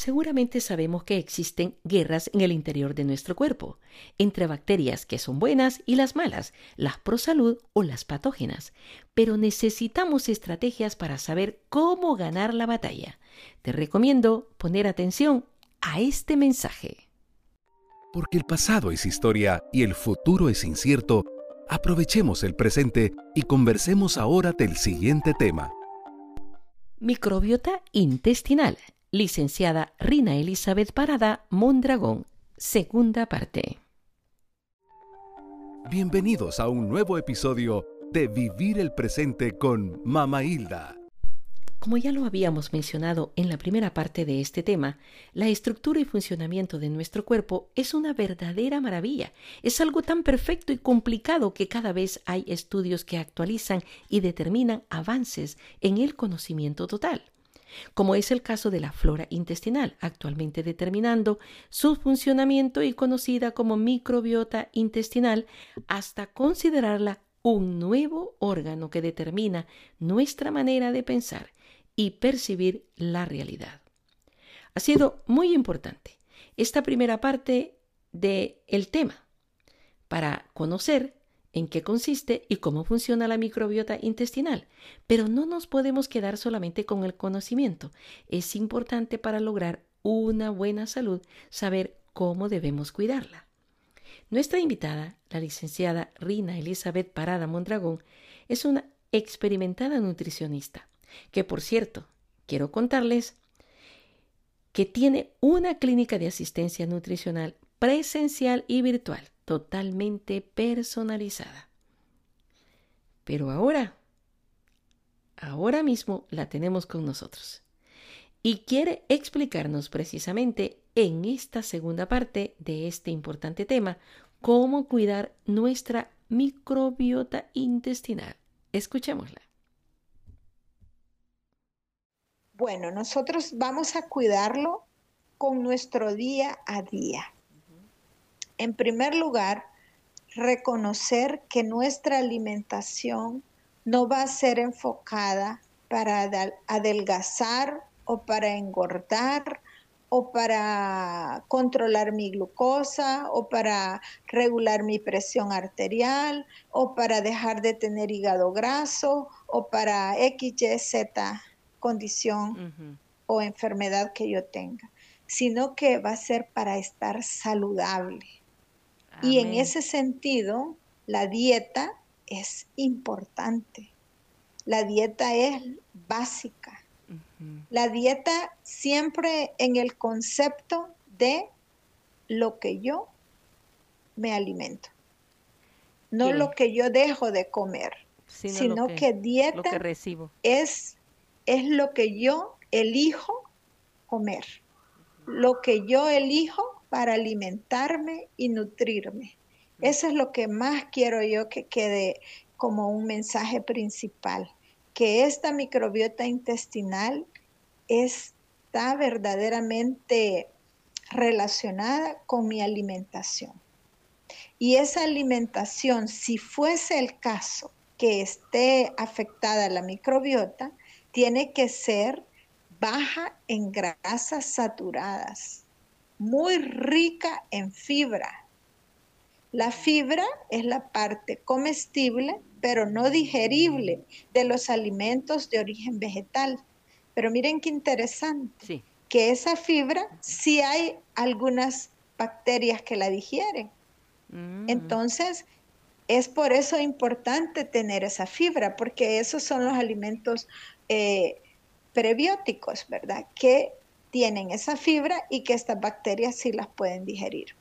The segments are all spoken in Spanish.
Seguramente sabemos que existen guerras en el interior de nuestro cuerpo, entre bacterias que son buenas y las malas, las pro salud o las patógenas, pero necesitamos estrategias para saber cómo ganar la batalla. Te recomiendo poner atención a este mensaje. Porque el pasado es historia y el futuro es incierto, aprovechemos el presente y conversemos ahora del siguiente tema. Microbiota intestinal licenciada Rina Elizabeth Parada Mondragón, segunda parte. Bienvenidos a un nuevo episodio de Vivir el Presente con Mama Hilda. Como ya lo habíamos mencionado en la primera parte de este tema, la estructura y funcionamiento de nuestro cuerpo es una verdadera maravilla. Es algo tan perfecto y complicado que cada vez hay estudios que actualizan y determinan avances en el conocimiento total como es el caso de la flora intestinal, actualmente determinando su funcionamiento y conocida como microbiota intestinal, hasta considerarla un nuevo órgano que determina nuestra manera de pensar y percibir la realidad. Ha sido muy importante esta primera parte del el tema para conocer en qué consiste y cómo funciona la microbiota intestinal, pero no nos podemos quedar solamente con el conocimiento. Es importante para lograr una buena salud saber cómo debemos cuidarla. Nuestra invitada, la licenciada Rina Elizabeth Parada Mondragón, es una experimentada nutricionista, que por cierto, quiero contarles que tiene una clínica de asistencia nutricional presencial y virtual totalmente personalizada. Pero ahora, ahora mismo la tenemos con nosotros y quiere explicarnos precisamente en esta segunda parte de este importante tema cómo cuidar nuestra microbiota intestinal. Escuchémosla. Bueno, nosotros vamos a cuidarlo con nuestro día a día. En primer lugar, reconocer que nuestra alimentación no va a ser enfocada para adelgazar o para engordar o para controlar mi glucosa o para regular mi presión arterial o para dejar de tener hígado graso o para XYZ condición o enfermedad que yo tenga, sino que va a ser para estar saludable y en ese sentido, la dieta es importante. La dieta es básica. La dieta siempre en el concepto de lo que yo me alimento. No lo que yo dejo de comer, sino, que, dieta recibo. Es, es lo que yo elijo comer. Lo que yo elijo para alimentarme y nutrirme. Eso es lo que más quiero yo que quede como un mensaje principal, que esta microbiota intestinal está verdaderamente relacionada con mi alimentación. Y esa alimentación, si fuese el caso que esté afectada la microbiota, tiene que ser baja en grasas saturadas, muy rica en fibra. La fibra es la parte comestible, pero no digerible de los alimentos de origen vegetal. Pero miren qué interesante, que esa fibra sí hay algunas bacterias que la digieren. Mm. Entonces, es por eso importante tener esa fibra, porque esos son los alimentos eh, prebióticos, ¿verdad? Que tienen esa fibra y que estas bacterias sí las pueden digerir.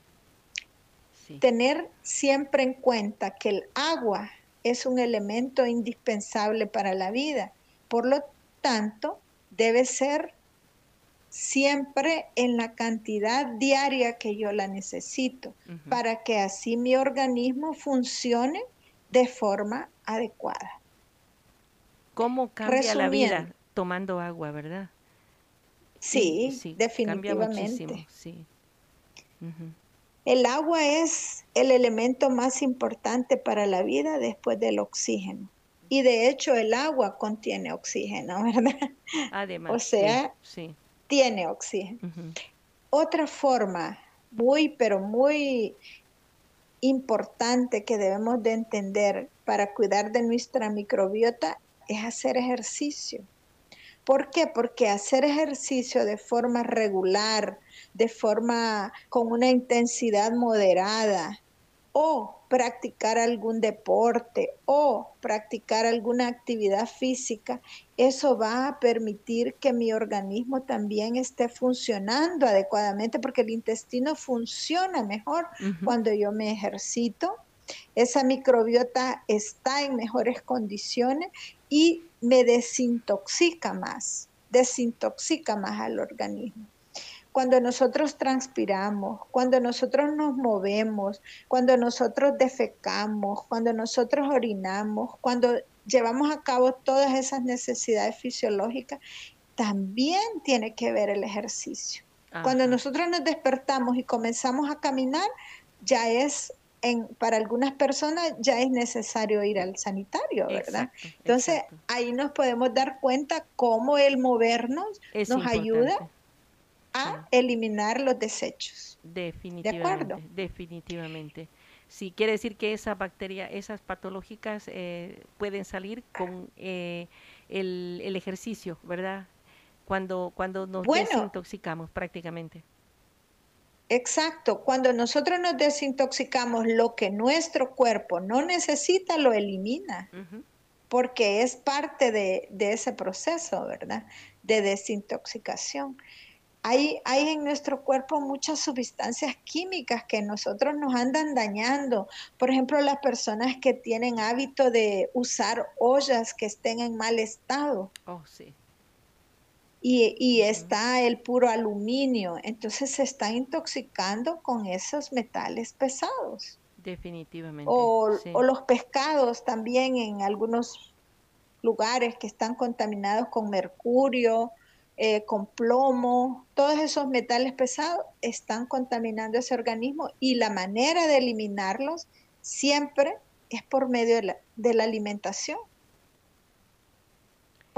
Tener siempre en cuenta que el agua es un elemento indispensable para la vida. Por lo tanto, debe ser siempre en la cantidad diaria que yo la necesito para que así mi organismo funcione de forma adecuada. ¿Cómo cambia la vida tomando agua, verdad? Sí, definitivamente. El agua es el elemento más importante para la vida después del oxígeno. Y de hecho el agua contiene oxígeno, ¿verdad? Además. O sea, tiene oxígeno. Otra forma muy, pero muy importante que debemos de entender para cuidar de nuestra microbiota es hacer ejercicio. ¿Por qué? Porque hacer ejercicio de forma regular, de forma con una intensidad moderada, o practicar algún deporte o practicar alguna actividad física, eso va a permitir que mi organismo también esté funcionando adecuadamente porque el intestino funciona mejor cuando yo me ejercito. Esa microbiota está en mejores condiciones y me desintoxica más, desintoxica más al organismo cuando nosotros transpiramos, cuando nosotros nos movemos, cuando nosotros defecamos, cuando nosotros orinamos, cuando llevamos a cabo todas esas necesidades fisiológicas, también tiene que ver el ejercicio. Cuando nosotros nos despertamos y comenzamos a caminar, ya es en, para algunas personas ya es necesario ir al sanitario, ¿verdad? Entonces ahí nos podemos dar cuenta cómo el movernos nos ayuda a eliminar los desechos. Definitivamente. ¿De acuerdo? Definitivamente. Sí, quiere decir que esa bacteria, esas patológicas eh, pueden salir con eh, el, el, ejercicio, ¿verdad? Cuando, cuando nos desintoxicamos prácticamente. Exacto, cuando nosotros nos desintoxicamos, lo que nuestro cuerpo no necesita lo elimina, porque es parte de, de, ese proceso, ¿verdad? De desintoxicación hay, en nuestro cuerpo muchas sustancias químicas que nosotros nos andan dañando. Por ejemplo, las personas que tienen hábito de usar ollas que estén en mal estado. Oh, sí. Y, está el puro aluminio. Entonces se está intoxicando con esos metales pesados. Definitivamente. O, o los pescados también en algunos lugares que están contaminados con mercurio, eh, con plomo, todos esos metales pesados están contaminando ese organismo y la manera de eliminarlos siempre es por medio de la, alimentación.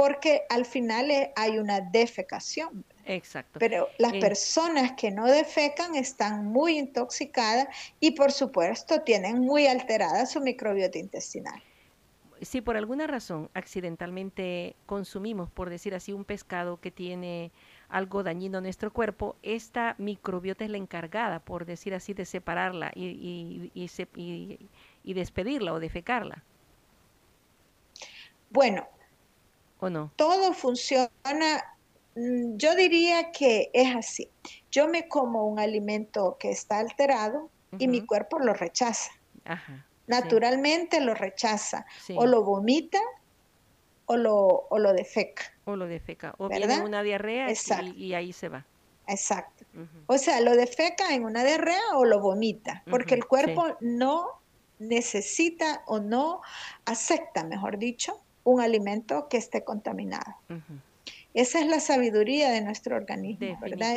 Porque al final hay una defecación. Exacto. Pero las personas que no defecan están muy intoxicadas y por supuesto tienen muy alterada su microbiota intestinal si por alguna razón accidentalmente consumimos, por decir así, un pescado que tiene algo dañino en nuestro cuerpo, esta microbiota es la encargada, por decir así, de separarla y, y, despedirla o defecarla. Bueno, ¿o no? Todo funciona, mm, yo diría que es así. Yo me como un alimento que está alterado y mi cuerpo lo rechaza. Ajá naturalmente lo rechaza, o lo vomita o lo, o lo defeca. O lo defeca, o viene una diarrea y, ahí se va. Exacto. O sea, lo defeca en una diarrea o lo vomita, porque el cuerpo no necesita o no acepta, mejor dicho, un alimento que esté contaminado. Esa es la sabiduría de nuestro organismo, ¿verdad?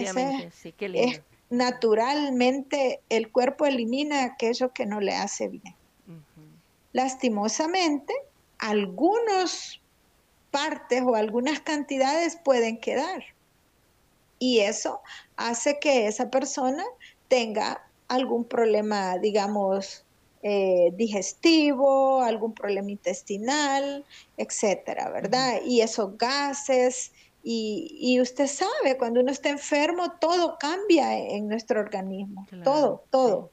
sí, qué lindo. naturalmente el cuerpo elimina aquello que no le hace bien. Lastimosamente, algunas partes o algunas cantidades pueden quedar. Y eso hace que esa persona tenga algún problema, digamos, eh, digestivo, algún problema intestinal, etcétera, ¿verdad? Y esos gases, y, usted sabe, cuando uno está enfermo, todo cambia en nuestro organismo, todo, todo.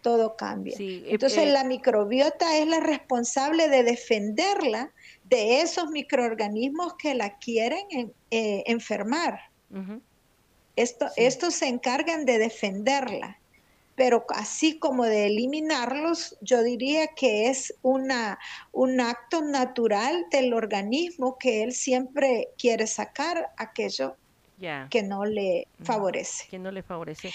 Todo cambia. Eh, Entonces eh, la microbiota es la responsable de defenderla de esos microorganismos que la quieren eh, enfermar. Esto, Estos se encargan de defenderla pero así como de eliminarlos, yo diría que es una, un acto natural del organismo que él siempre quiere sacar aquello que no le favorece. Que no le favorece,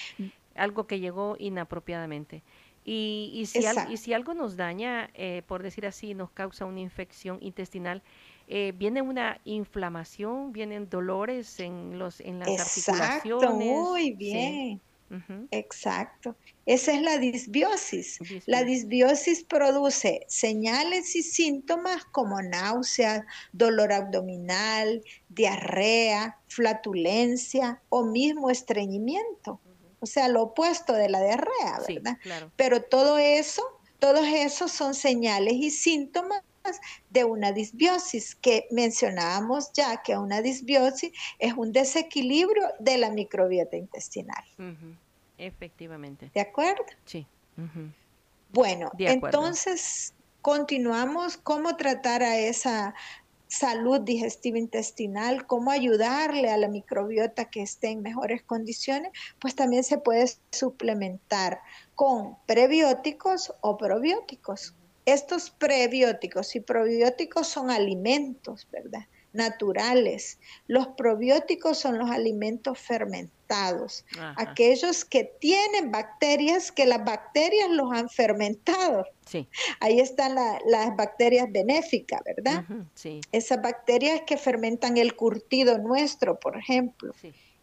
algo que llegó inapropiadamente. Y, y, si, y si algo nos daña, eh, por decir así, nos causa una infección intestinal, eh, viene una inflamación, vienen dolores en, los, en las Exacto, articulaciones. Muy bien. Exacto. Esa es la disbiosis. La disbiosis produce señales y síntomas como náusea, dolor abdominal, diarrea, flatulencia o mismo estreñimiento. O sea, lo opuesto de la diarrea, ¿verdad? Pero todo eso, todos esos son señales y síntomas de una disbiosis, que mencionábamos ya que una disbiosis es un desequilibrio de la microbiota intestinal. Efectivamente. ¿De acuerdo? Sí. Bueno, entonces continuamos cómo tratar a esa salud digestiva intestinal, cómo ayudarle a la microbiota que esté en mejores condiciones, pues también se puede suplementar con prebióticos o probióticos. Estos prebióticos y probióticos son alimentos, ¿verdad? Naturales. Los probióticos son los alimentos fermentados, aquellos que tienen bacterias, que las bacterias los han fermentado. Sí. Ahí están las bacterias benéficas, ¿verdad? sí. Esas bacterias que fermentan el curtido nuestro, por ejemplo.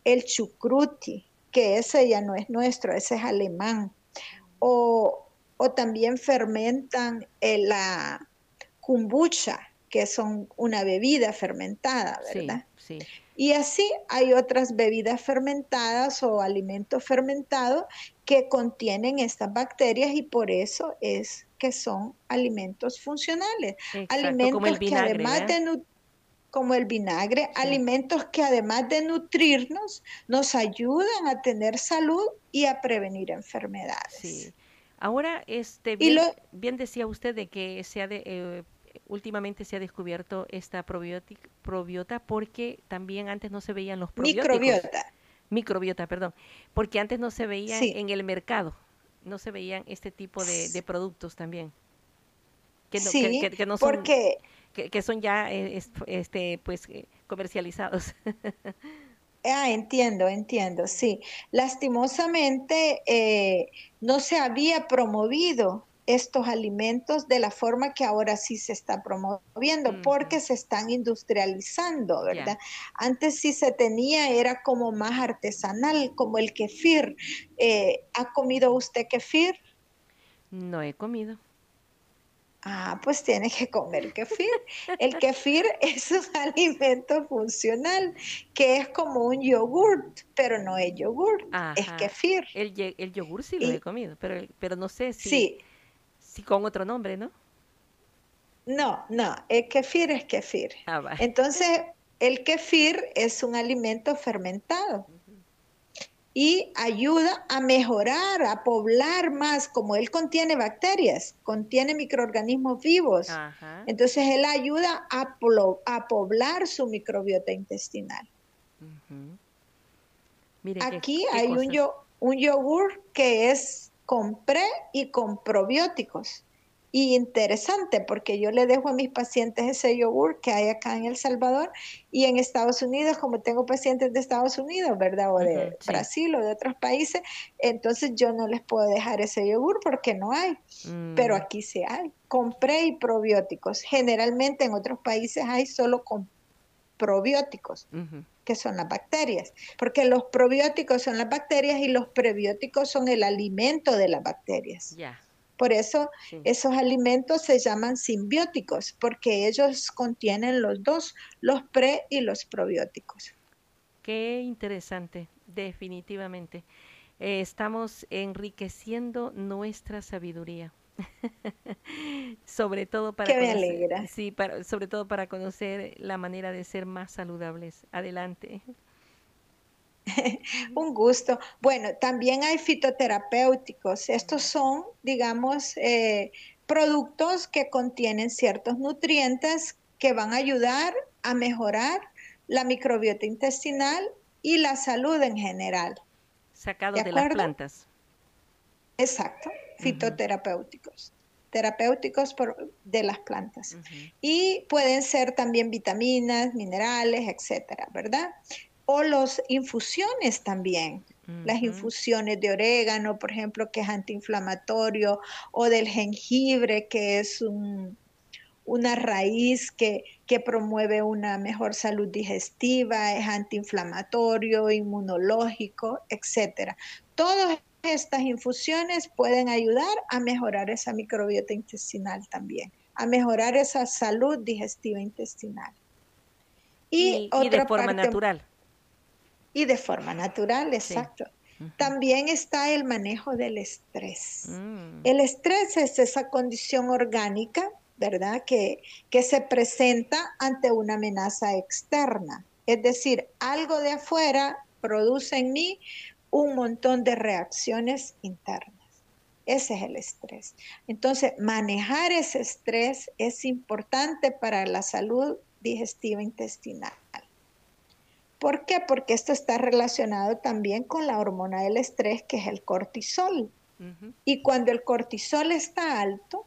El chucruti, que ese ya no es nuestro, ese es alemán. O o también fermentan eh, la kombucha, que son una bebida fermentada, ¿verdad? Sí, Y así hay otras bebidas fermentadas o alimentos fermentados que contienen estas bacterias y por eso es que son alimentos funcionales. alimentos vinagre, que además de como el vinagre, alimentos que además de nutrirnos, nos ayudan a tener salud y a prevenir enfermedades. Sí. Ahora, este, bien, decía usted de que se ha de, eh, últimamente se ha descubierto esta probiota porque también antes no se veían los probióticos. Microbiota. Microbiota, perdón. Porque antes no se veían en el mercado, no se veían este tipo de, productos también. Que no, sí, que, no son, porque... que, son ya eh, este, pues, eh, comercializados. Ah, entiendo, entiendo, sí. Lastimosamente eh, no se había promovido estos alimentos de la forma que ahora sí se está promoviendo, porque se están industrializando, ¿verdad? Antes sí se tenía, era como más artesanal, como el kefir. Eh, ¿Ha comido usted kefir? No he comido. Ah, pues tiene que comer kefir. El kefir es un alimento funcional que es como un yogurt, pero no es yogurt, es kefir. El, el yogur sí lo he comido, pero, pero no sé si, si con otro nombre, ¿no? No, no, el kefir es kefir. Ah, Entonces, el kefir es un alimento fermentado y ayuda a mejorar, a poblar más, como él contiene bacterias, contiene microorganismos vivos. Entonces él ayuda a, a, poblar su microbiota intestinal. Aquí hay un, un yogur que es con pre y con probióticos. Y interesante, porque yo le dejo a mis pacientes ese yogur que hay acá en El Salvador y en Estados Unidos, como tengo pacientes de Estados Unidos, ¿verdad? O de Brasil o de otros países, entonces yo no les puedo dejar ese yogur porque no hay, pero mm. aquí sí hay. Compré y probióticos. Generalmente en otros países hay solo con probióticos. que son las bacterias, porque los probióticos son las bacterias y los prebióticos son el alimento de las bacterias. Ya. Por eso esos alimentos se llaman simbióticos, porque ellos contienen los dos, los pre y los probióticos. Qué interesante, definitivamente. Eh, estamos enriqueciendo nuestra sabiduría. sobre todo para sí, para, sobre todo para conocer la manera de ser más saludables. Adelante. Un gusto. Bueno, también hay fitoterapéuticos. Estos son, digamos, eh, productos que contienen ciertos nutrientes que van a ayudar a mejorar la microbiota intestinal y la salud en general. Sacados de, las plantas. Exacto, fitoterapéuticos. Terapéuticos por, de las plantas. Y pueden ser también vitaminas, minerales, etcétera, ¿verdad? O las infusiones también. Las infusiones de orégano, por ejemplo, que es antiinflamatorio, o del jengibre, que es una raíz que, que, promueve una mejor salud digestiva, es antiinflamatorio, inmunológico, etc. todas estas infusiones pueden ayudar a mejorar esa microbiota intestinal también, a mejorar esa salud digestiva intestinal. Y, de forma natural. Y de forma natural, exacto. También está el manejo del estrés. Mm. El estrés es esa condición orgánica, ¿verdad? Que, que se presenta ante una amenaza externa. Es decir, algo de afuera produce en mí un montón de reacciones internas. Ese es el estrés. Entonces, manejar ese estrés es importante para la salud digestiva intestinal. ¿Por qué? Porque esto está relacionado también con la hormona del estrés, que es el cortisol. Y cuando el cortisol está alto,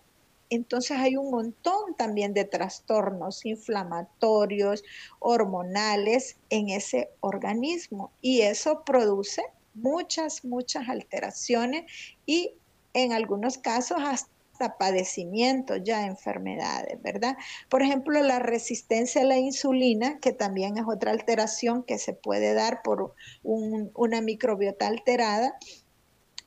entonces hay un montón también de trastornos inflamatorios, hormonales en ese organismo. Y eso produce muchas, muchas alteraciones y en algunos casos hasta padecimientos, ya enfermedades, ¿verdad? Por ejemplo, la resistencia a la insulina, que también es otra alteración que se puede dar por una microbiota alterada.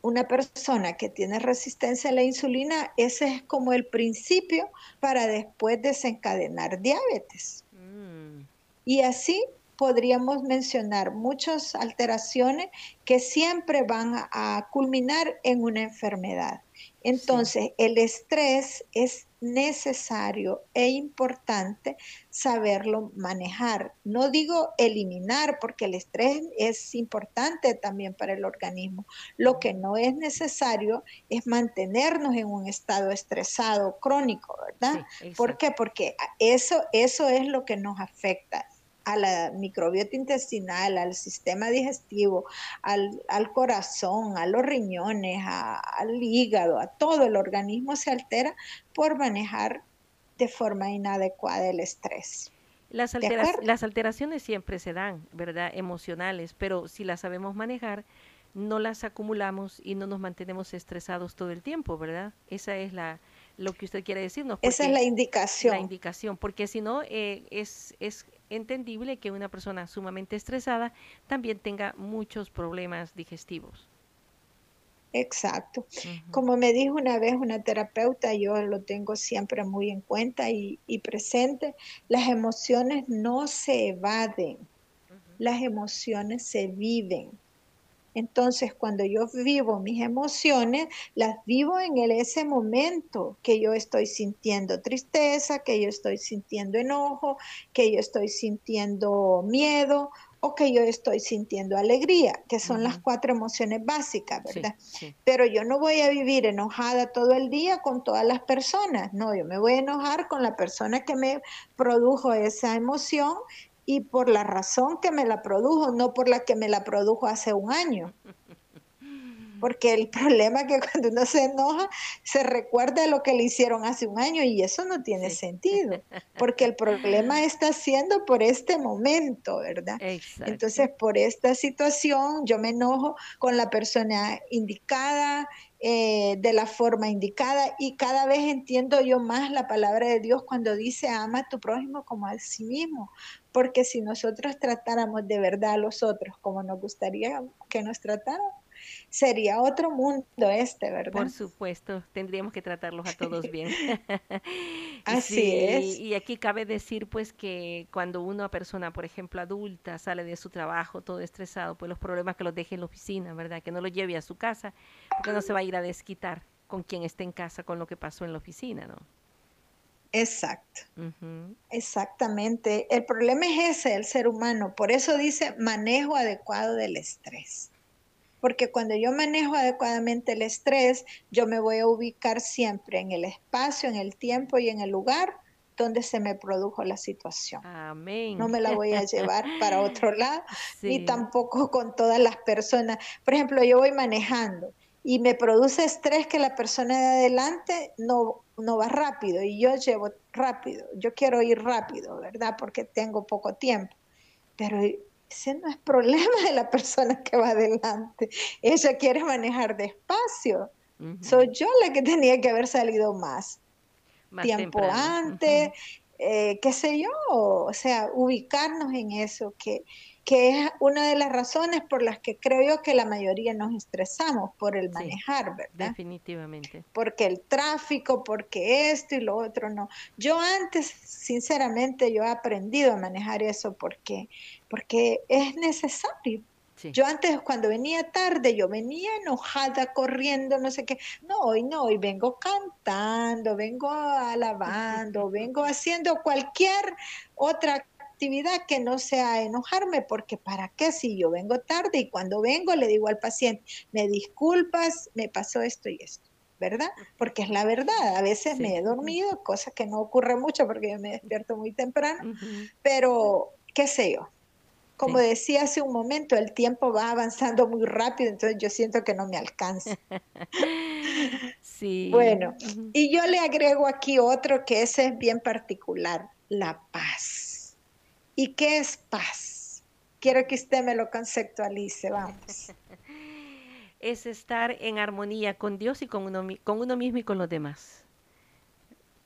Una persona que tiene resistencia a la insulina, ese es como el principio para después desencadenar diabetes. Mm. Y así podríamos mencionar muchas alteraciones que siempre van a culminar en una enfermedad. Entonces, el estrés es necesario e importante saberlo manejar. No digo eliminar, porque el estrés es importante también para el organismo. Lo que no es necesario es mantenernos en un estado estresado crónico, ¿verdad? ¿Por qué? Porque eso, eso es lo que nos afecta a la microbiota intestinal, al sistema digestivo, al, corazón, a los riñones, al hígado, a todo el organismo se altera por manejar de forma inadecuada el estrés. Las, las alteraciones siempre se dan, ¿verdad? Emocionales, pero si las sabemos manejar, no las acumulamos y no nos mantenemos estresados todo el tiempo, ¿verdad? Esa es la, lo que usted quiere decirnos. Esa es la indicación. La indicación, porque si no, eh, es, es entendible que una persona sumamente estresada también tenga muchos problemas digestivos. Exacto. Como me dijo una vez una terapeuta, yo lo tengo siempre muy en cuenta y, presente, las emociones no se evaden, las emociones se viven. Entonces, cuando yo vivo mis emociones, las vivo en el, ese momento que yo estoy sintiendo tristeza, que yo estoy sintiendo enojo, que yo estoy sintiendo miedo o que yo estoy sintiendo alegría, que son las cuatro emociones básicas, ¿verdad? Pero yo no voy a vivir enojada todo el día con todas las personas, no, yo me voy a enojar con la persona que me produjo esa emoción y por la razón que me la produjo, no por la que me la produjo hace un año. Porque el problema es que cuando uno se enoja, se recuerda lo que le hicieron hace un año y eso no tiene sentido, porque el problema está siendo por este momento, ¿verdad? Entonces, por esta situación, yo me enojo con la persona indicada, eh, de la forma indicada y cada vez entiendo yo más la palabra de Dios cuando dice ama a tu prójimo como a sí mismo, porque si nosotros tratáramos de verdad a los otros como nos gustaría que nos trataran, sería otro mundo este, ¿verdad? Por supuesto, tendríamos que tratarlos a todos bien. Así es. Y aquí cabe decir pues que cuando una persona, por ejemplo, adulta, sale de su trabajo todo estresado, pues los problemas que los deje en la oficina, ¿verdad? Que no lo lleve a su casa, porque no se va a ir a desquitar con quien esté en casa con lo que pasó en la oficina, ¿no? Exacto. Exactamente. El problema es ese, el ser humano. Por eso dice manejo adecuado del estrés. Porque cuando yo manejo adecuadamente el estrés, yo me voy a ubicar siempre en el espacio, en el tiempo y en el lugar donde se me produjo la situación. Amén. No me la voy a llevar para otro lado, ni tampoco con todas las personas. Por ejemplo, yo voy manejando y me produce estrés que la persona de adelante no, no va rápido y yo llevo rápido. Yo quiero ir rápido, ¿verdad? Porque tengo poco tiempo. Pero ese no es problema de la persona que va adelante. Ella quiere manejar despacio. Soy yo la que tenía que haber salido más, tiempo antes, eh, qué sé yo, o sea, ubicarnos en eso, que que es una de las razones por las que creo yo que la mayoría nos estresamos por el manejar, ¿verdad? Definitivamente. Porque el tráfico, porque esto y lo otro no. Yo antes, sinceramente, yo he aprendido a manejar eso porque, porque es necesario. Yo antes, cuando venía tarde, yo venía enojada, corriendo, no sé qué. No, hoy no, hoy vengo cantando, vengo alabando, vengo haciendo cualquier otra actividad que no sea enojarme, porque ¿para qué si yo vengo tarde y cuando vengo le digo al paciente, me disculpas, me pasó esto y esto? ¿verdad? Porque es la verdad. A veces me he dormido, cosa que no ocurre mucho porque yo me despierto muy temprano, pero qué sé yo, como decía hace un momento, el tiempo va avanzando muy rápido, entonces yo siento que no me alcanza. sí. Bueno, y yo le agrego aquí otro que ese es bien particular, la paz. ¿Y qué es paz? Quiero que usted me lo conceptualice, vamos. es estar en armonía con Dios y con uno, con uno mismo y con los demás.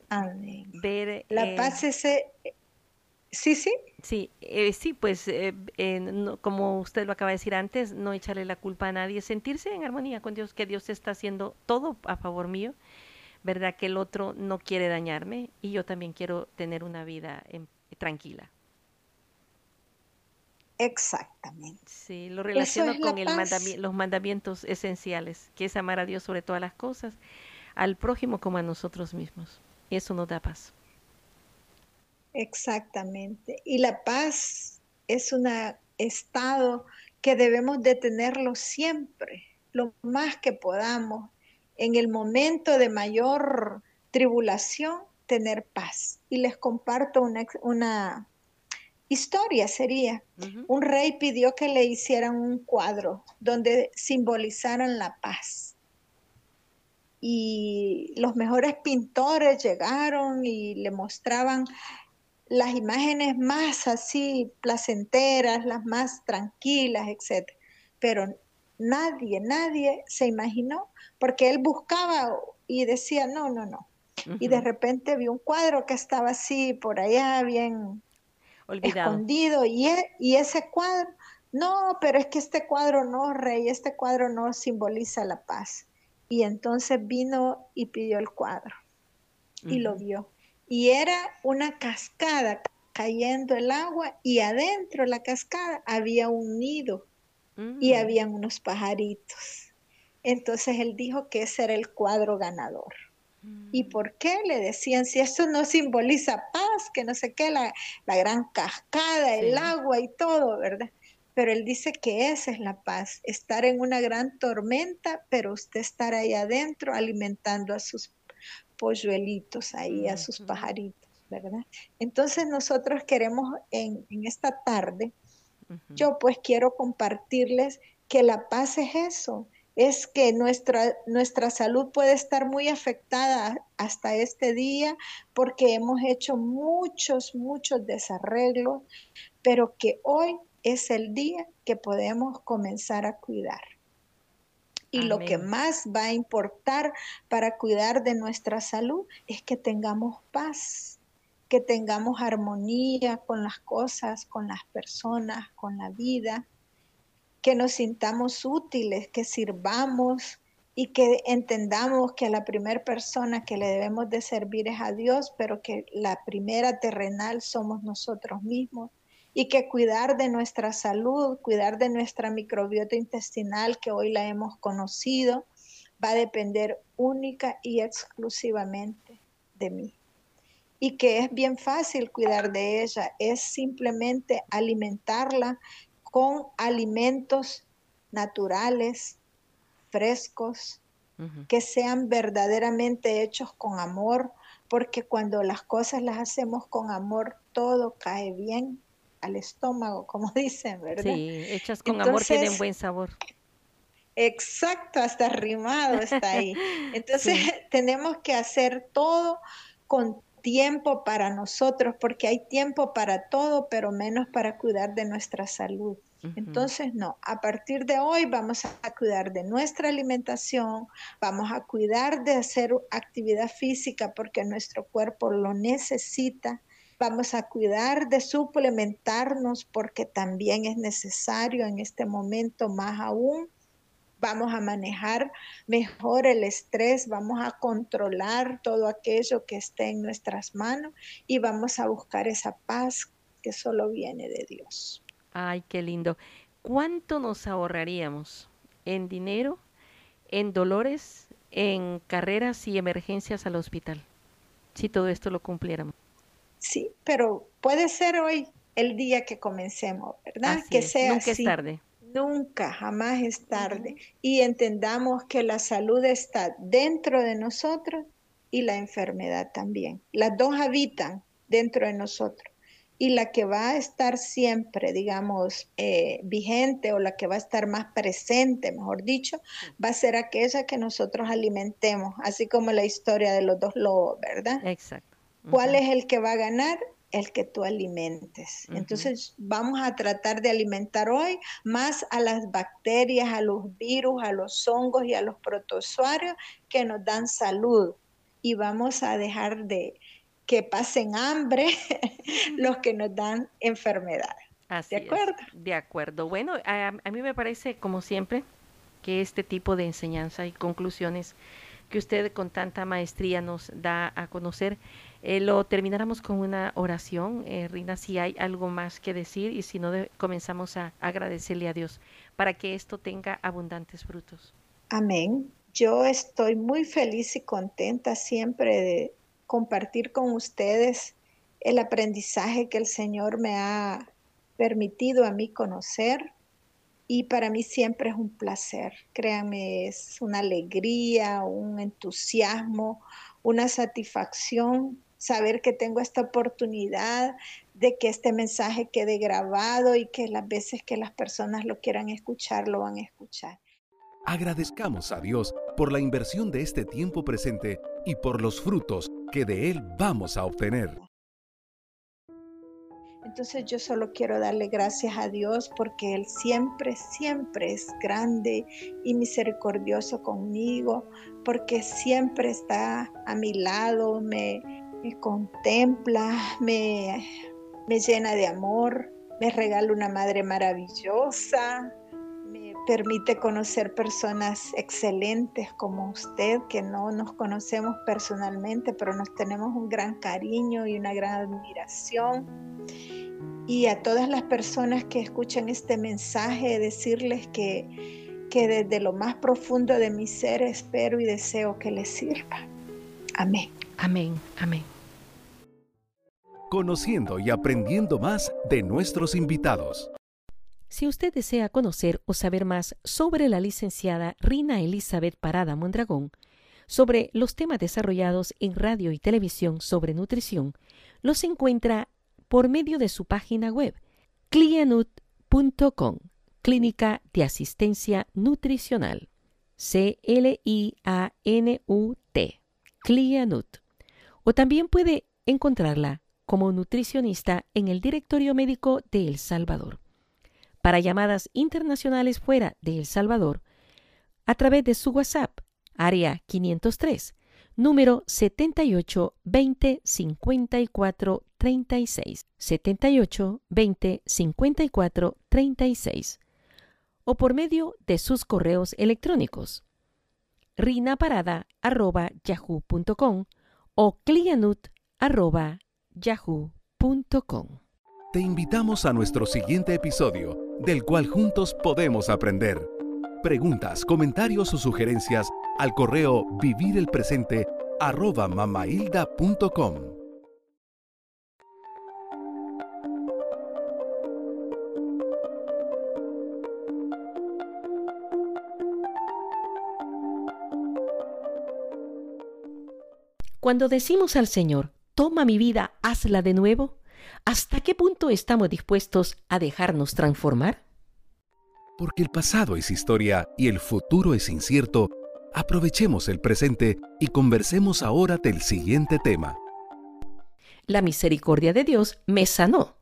Amén. Ver, la paz es Sí, sí. Sí, eh, sí, pues eh, como usted lo acaba de decir antes, no echarle la culpa a nadie, sentirse en armonía con Dios, que Dios está haciendo todo a favor mío, ¿verdad? Que el otro no quiere dañarme y yo también quiero tener una vida tranquila. Exactamente. Sí, lo relaciono con el los mandamientos esenciales, que es amar a Dios sobre todas las cosas, al prójimo como a nosotros mismos. Y eso nos da paz. Exactamente. Y la paz es un estado que debemos de tenerlo siempre, lo más que podamos. En el momento de mayor tribulación, tener paz. Y les comparto una, historia, sería. Un rey pidió que le hicieran un cuadro donde simbolizaran la paz. Y los mejores pintores llegaron y le mostraban las imágenes más así placenteras, las más tranquilas, etc. Pero nadie, nadie se imaginó, porque él buscaba y decía, no, no, no. Y de repente vio un cuadro que estaba así por allá, bien escondido, y, e, y ese cuadro, no, pero es que este cuadro no, rey, este cuadro no simboliza la paz. Y entonces vino y pidió el cuadro y lo vio y era una cascada cayendo el agua y adentro de la cascada había un nido y mm. habían unos pajaritos. Entonces él dijo que ese era el cuadro ganador. ¿Y mm. por qué? Le decían, si esto no simboliza paz, que no sé qué, la, gran cascada, el agua y todo, ¿verdad? Pero él dice que esa es la paz, estar en una gran tormenta, pero usted estar ahí adentro alimentando a sus polluelitos ahí, a sus pajaritos, ¿verdad? Entonces nosotros queremos en, esta tarde, yo pues quiero compartirles que la paz es eso, es que nuestra, nuestra salud puede estar muy afectada hasta este día porque hemos hecho muchos, muchos desarreglos, pero que hoy es el día que podemos comenzar a cuidar. Y lo que más va a importar para cuidar de nuestra salud es que tengamos paz, que tengamos armonía con las cosas, con las personas, con la vida, que nos sintamos útiles, que sirvamos y que entendamos que la primera persona que le debemos de servir es a Dios, pero que la primera terrenal somos nosotros mismos y que cuidar de nuestra salud, cuidar de nuestra microbiota intestinal que hoy la hemos conocido, va a depender única y exclusivamente de mí. Y que es bien fácil cuidar de ella, es simplemente alimentarla con alimentos naturales, frescos, que sean verdaderamente hechos con amor, porque cuando las cosas las hacemos con amor, todo cae bien al estómago, como dicen, ¿verdad? Sí, hechas con amor tienen buen sabor. Exacto, hasta rimado está ahí. Entonces tenemos que hacer todo con tiempo para nosotros, porque hay tiempo para todo, pero menos para cuidar de nuestra salud. Entonces, no, a partir de hoy vamos a cuidar de nuestra alimentación, vamos a cuidar de hacer actividad física porque nuestro cuerpo lo necesita, Vamos a cuidar de suplementarnos porque también es necesario en este momento más aún. Vamos a manejar mejor el estrés, vamos a controlar todo aquello que esté en nuestras manos y vamos a buscar esa paz que solo viene de Dios. Ay, qué lindo. ¿Cuánto nos ahorraríamos en dinero, en dolores, en carreras y emergencias al hospital si todo esto lo cumpliéramos? Sí, pero puede ser hoy el día que comencemos, ¿verdad? que sea Nunca es tarde. Nunca, jamás es tarde. Y entendamos que la salud está dentro de nosotros y la enfermedad también. Las dos habitan dentro de nosotros y la que va a estar siempre, digamos, eh, vigente o la que va a estar más presente, mejor dicho, va a ser aquella que nosotros alimentemos, así como la historia de los dos lobos, ¿verdad? Exacto. ¿Cuál es el que va a ganar? El que tú alimentes. Entonces vamos a tratar de alimentar hoy más a las bacterias, a los virus, a los hongos y a los protozoarios que nos dan salud. Y vamos a dejar de, que pasen hambre los que nos dan enfermedades. ¿De acuerdo? De acuerdo. Bueno, a, mí me parece, como siempre, que este tipo de enseñanza y conclusiones que usted con tanta maestría nos da a conocer, eh, lo termináramos con una oración. Eh, Rina, si hay algo más que decir y si no, comenzamos a agradecerle a Dios para que esto tenga abundantes frutos. Amén. Yo estoy muy feliz y contenta siempre de compartir con ustedes el aprendizaje que el Señor me ha permitido a mí conocer y para mí siempre es un placer. Créanme, es una alegría, un entusiasmo, una satisfacción saber que tengo esta oportunidad de que este mensaje quede grabado y que las veces que las personas lo quieran escuchar, lo van a escuchar. Agradezcamos a Dios por la inversión de este tiempo presente y por los frutos que de Él vamos a obtener. Entonces yo solo quiero darle gracias a Dios porque Él siempre, siempre es grande y misericordioso conmigo, porque siempre está a mi lado, me, contempla, me, me llena de amor, me regala una madre maravillosa, permite conocer personas excelentes como usted, que no nos conocemos personalmente, pero nos tenemos un gran cariño y una gran admiración. Y a todas las personas que escuchan este mensaje, decirles que, que desde lo más profundo de mi ser espero y deseo que les sirva. Amén. Amén, amén. Conociendo y aprendiendo más de nuestros invitados. Si usted desea conocer o saber más sobre la licenciada Rina Elizabeth Parada Mondragón, sobre los temas desarrollados en radio y televisión sobre nutrición, los encuentra por medio de su página web clianut.com, Clínica de Asistencia Nutricional. C-L-I-A-N-U-T, Clianut. O también puede encontrarla como nutricionista en el Directorio Médico de El Salvador para llamadas internacionales fuera de El Salvador a través de su WhatsApp, área 503, número 78 20 54 36, 78 20 54 36, o por medio de sus correos electrónicos rinaparada.yahoo.com o clianut.yahoo.com. Te invitamos a nuestro siguiente episodio del cual juntos podemos aprender. Preguntas, comentarios o sugerencias al correo vivirelpresente Cuando decimos al Señor, toma mi vida, hazla de nuevo, ¿hasta qué punto estamos dispuestos a dejarnos transformar? Porque el pasado es historia y el futuro es incierto, aprovechemos el presente y conversemos ahora del siguiente tema. La misericordia de Dios me sanó.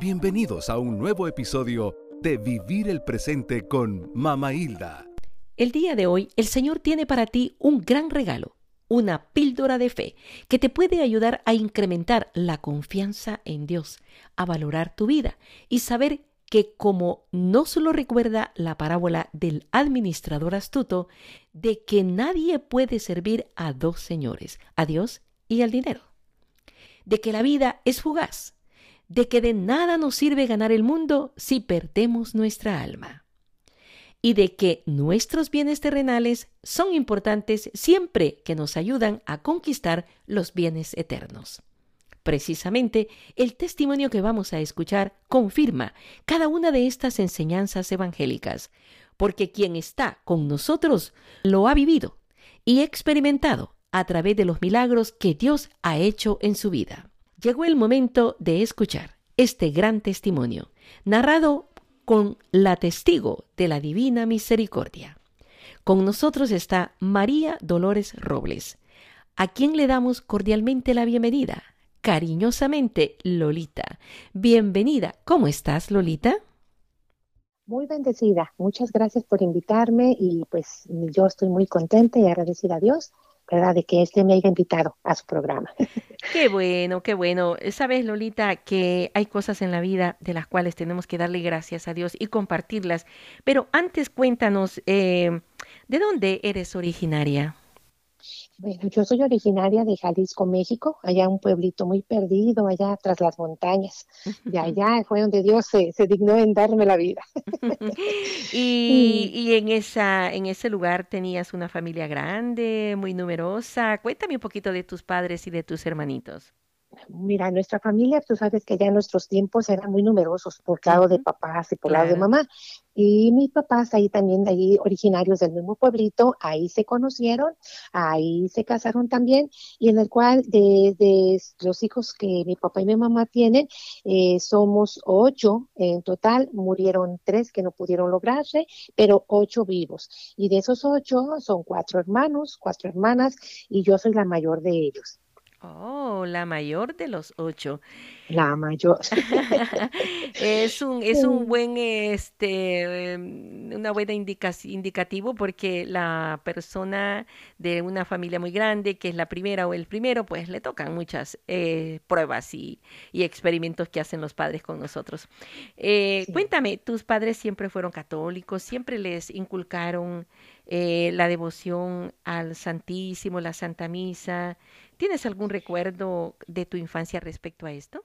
Bienvenidos a un nuevo episodio de Vivir el Presente con Mama Hilda. El día de hoy el Señor tiene para ti un gran regalo una píldora de fe que te puede ayudar a incrementar la confianza en Dios, a valorar tu vida y saber que como no solo recuerda la parábola del administrador astuto, de que nadie puede servir a dos señores, a Dios y al dinero, de que la vida es fugaz, de que de nada nos sirve ganar el mundo si perdemos nuestra alma, y de que nuestros bienes terrenales son importantes siempre que nos ayudan a conquistar los bienes eternos. Precisamente, el testimonio que vamos a escuchar confirma cada una de estas enseñanzas evangélicas, porque quien está con nosotros lo ha vivido y experimentado a través de los milagros que Dios ha hecho en su vida. Llegó el momento de escuchar este gran testimonio, narrado con la testigo de la Divina Misericordia. Con nosotros está María Dolores Robles, a quien le damos cordialmente la bienvenida cariñosamente Lolita. Bienvenida. ¿Cómo estás, Lolita? Muy bendecida. Muchas gracias por invitarme y pues yo estoy muy contenta y agradecida a Dios, ¿verdad? De que este me haya invitado a su programa. Qué bueno, qué bueno. Sabes, Lolita, que hay cosas en la vida de las cuales tenemos que darle gracias a Dios y compartirlas. Pero antes cuéntanos, eh, ¿de dónde eres originaria? Bueno, yo soy originaria de Jalisco, México, allá un pueblito muy perdido, allá tras las montañas. Y allá fue donde Dios se, dignó en darme la vida. y, y en, esa, en ese lugar tenías una familia grande, muy numerosa. Cuéntame un poquito de tus padres y de tus hermanitos. Mira, nuestra familia, tú sabes que ya en nuestros tiempos eran muy numerosos por lado de papás y por lado de mamá. Y mis papás ahí también, ahí originarios del mismo pueblito, ahí se conocieron, ahí se casaron también, y en el cual de, los hijos que mi papá y mi mamá tienen, eh, somos ocho en total, murieron tres que no pudieron lograrse, pero ocho vivos. Y de esos ocho son cuatro hermanos, cuatro hermanas, y yo soy la mayor de ellos. Oh, la mayor de los ocho. La mayor. es un, es un buen, este, em, una buena indicativo porque la persona de una familia muy grande, que es la primera o el primero, pues le tocan muchas eh, pruebas y, y, experimentos que hacen los padres con nosotros. Eh, cuéntame, ¿tus padres siempre fueron católicos? ¿Siempre les inculcaron eh, la devoción al Santísimo, la Santa Misa? ¿Tienes algún recuerdo de tu infancia respecto a esto?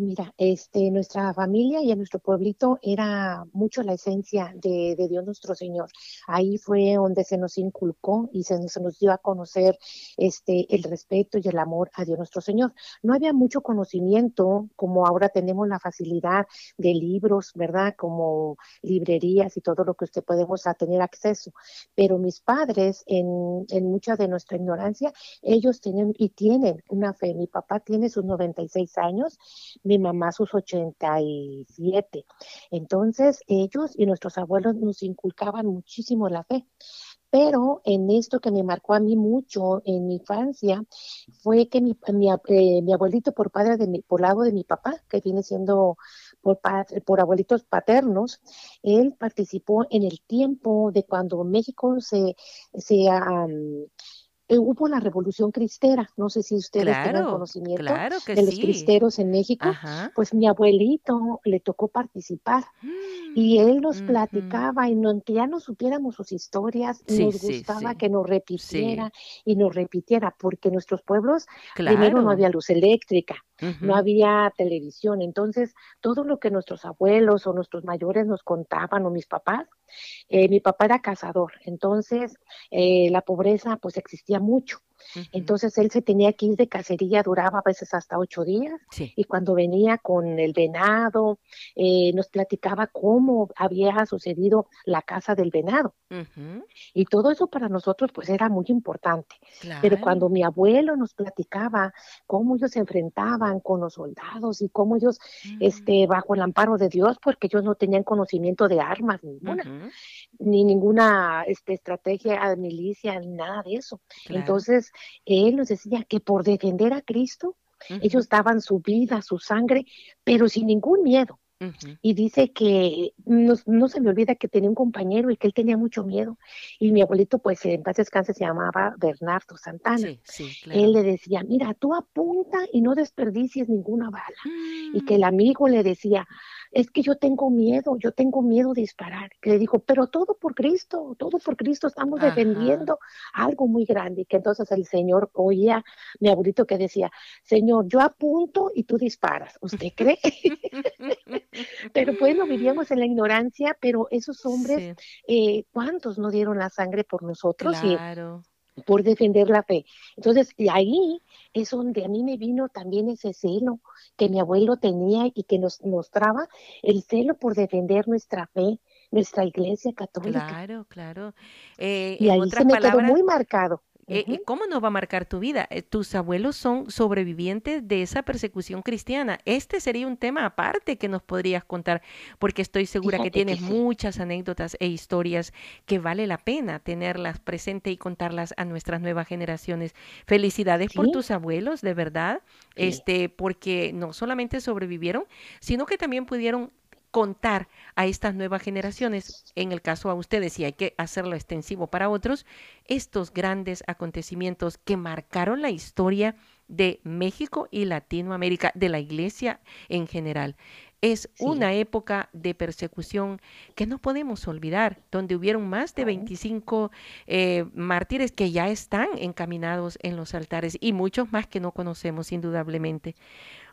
Mira, este, nuestra familia y en nuestro pueblito era mucho la esencia de, Dios nuestro Señor. Ahí fue donde se nos inculcó y se, nos dio a conocer este, el respeto y el amor a Dios nuestro Señor. No había mucho conocimiento como ahora tenemos la facilidad de libros, ¿verdad? Como librerías y todo lo que usted podemos tener acceso. Pero mis padres, en, en mucha de nuestra ignorancia, ellos tienen y tienen una fe. Mi papá tiene sus 96 años mi mamá sus 87. Entonces, ellos y nuestros abuelos nos inculcaban muchísimo la fe. Pero en esto que me marcó a mí mucho en mi infancia fue que mi, eh, abuelito por padre de mi, por lado de mi papá, que viene siendo por, abuelitos paternos, él participó en el tiempo de cuando México se eh, hubo la revolución cristera, no sé si ustedes tienen conocimiento de los cristeros en México, pues mi abuelito le tocó participar y él nos platicaba y no, ya no supiéramos sus historias, nos gustaba que nos repitiera y nos repitiera, porque nuestros pueblos primero no había luz eléctrica, no había televisión, entonces todo lo que nuestros abuelos o nuestros mayores nos contaban o mis papás, eh, mi papá era cazador, entonces eh, la pobreza pues existía mucho. Entonces él se tenía que ir de cacería, duraba a veces hasta ocho días, y cuando venía con el venado, eh, nos platicaba cómo había sucedido la caza del venado. Y todo eso para nosotros pues era muy importante. Pero cuando mi abuelo nos platicaba cómo ellos se enfrentaban con los soldados y cómo ellos, este, mm. bajo el amparo de Dios, porque ellos no tenían conocimiento de armas ninguna, ni ninguna este, estrategia milicia, ni nada de eso. Entonces, él nos decía que por defender a Cristo, ellos daban su vida, su sangre, pero sin ningún miedo. Y dice que no, no, se me olvida que tenía un compañero y que él tenía mucho miedo. Y mi abuelito, pues en paz descanse, se llamaba Bernardo Santana. Él le decía, mira, tú apunta y no desperdicies ninguna bala. Y que el mm. amigo le decía, es que yo tengo miedo, yo tengo miedo de disparar. Que le dijo, pero todo por Cristo, todo por Cristo, estamos defendiendo algo muy grande. Y que entonces el Señor oía mi abuelito que decía, Señor, yo apunto y tú disparas. ¿Usted cree? pero bueno, vivíamos en la ignorancia, pero esos hombres, eh, ¿cuántos no dieron la sangre por nosotros? Claro por defender la fe. Entonces, y ahí es donde a mí me vino también ese celo que mi abuelo tenía y que nos mostraba el celo por defender nuestra fe, nuestra iglesia católica. Claro, claro. Eh, y ahí se me quedó muy marcado. Eh, ¿Cómo no va a marcar tu vida? Eh, tus abuelos son sobrevivientes de esa persecución cristiana. Este sería un tema aparte que nos podrías contar, porque estoy segura que tienes muchas anécdotas e historias que vale la pena tenerlas presente y contarlas a nuestras nuevas generaciones. Felicidades por tus abuelos, de verdad, este, porque no solamente sobrevivieron, sino que también pudieron contar a estas nuevas generaciones, en el caso a ustedes, y hay que hacerlo extensivo para otros, estos grandes acontecimientos que marcaron la historia de México y Latinoamérica, de la iglesia en general. Es una época de persecución que no podemos olvidar, donde hubieron más de 25 eh, mártires que ya están encaminados en los altares y muchos más que no conocemos indudablemente.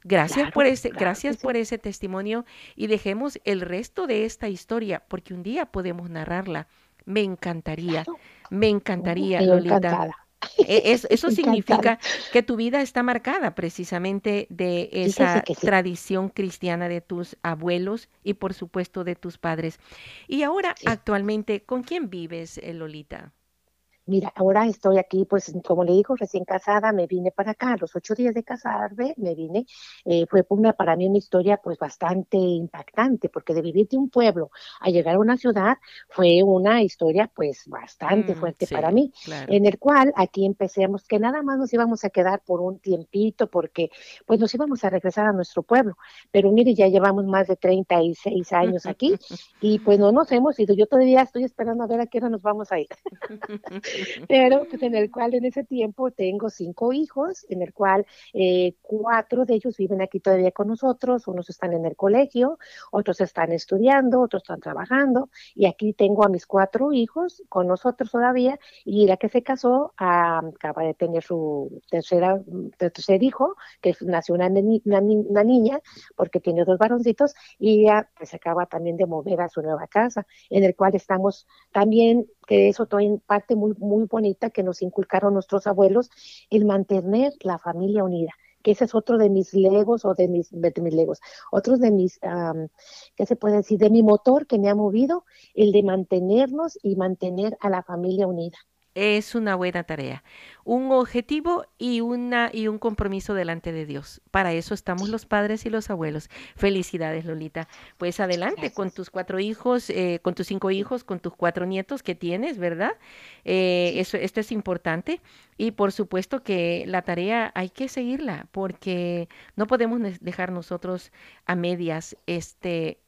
Gracias por ese, gracias por ese testimonio y dejemos el resto de esta historia porque un día podemos narrarla. Me encantaría, me encantaría, Lolita. E, eso significa que tu vida está marcada precisamente de esa tradición cristiana de tus abuelos y por supuesto de tus padres. Y ahora, actualmente, ¿con quién vives, eh, Lolita? Mira, ahora estoy aquí, pues como le digo, recién casada, me vine para acá, a los ocho días de casarme, me vine, eh, fue una, para mí una historia pues bastante impactante, porque de vivir de un pueblo a llegar a una ciudad fue una historia pues bastante mm, fuerte para mí, en el cual aquí empecemos que nada más nos íbamos a quedar por un tiempito, porque pues nos íbamos a regresar a nuestro pueblo, pero mire, ya llevamos más de 36 años aquí y pues no nos hemos ido, yo todavía estoy esperando a ver a qué hora nos vamos a ir. pero pues en el cual en ese tiempo tengo cinco hijos, en el cual eh, cuatro de ellos viven aquí todavía con nosotros, unos están en el colegio, otros están estudiando, otros están trabajando, y aquí tengo a mis cuatro hijos con nosotros todavía, y la que se casó acaba de tener su tercera, tercer hijo, que nació una, una, niña, porque tiene dos varoncitos, y ya pues acaba también de mover a su nueva casa, en el cual estamos también que eso también parte muy, muy bonita que nos inculcaron nuestros abuelos, el mantener la familia unida que ese es otro de mis legos o de mis, de mis legos, otros de mis, ¿qué se puede decir? De mi motor que me ha movido, el de mantenernos y mantener a la familia unida es una buena tarea, un objetivo y una y un compromiso delante de Dios. Para eso estamos los padres y los abuelos. Felicidades, Lolita. Pues adelante con tus cuatro hijos, eh, con tus cinco hijos, con tus cuatro nietos que tienes, ¿verdad? Eh, eso, esto es importante y por supuesto que la tarea hay que seguirla porque no podemos dejar nosotros a medias este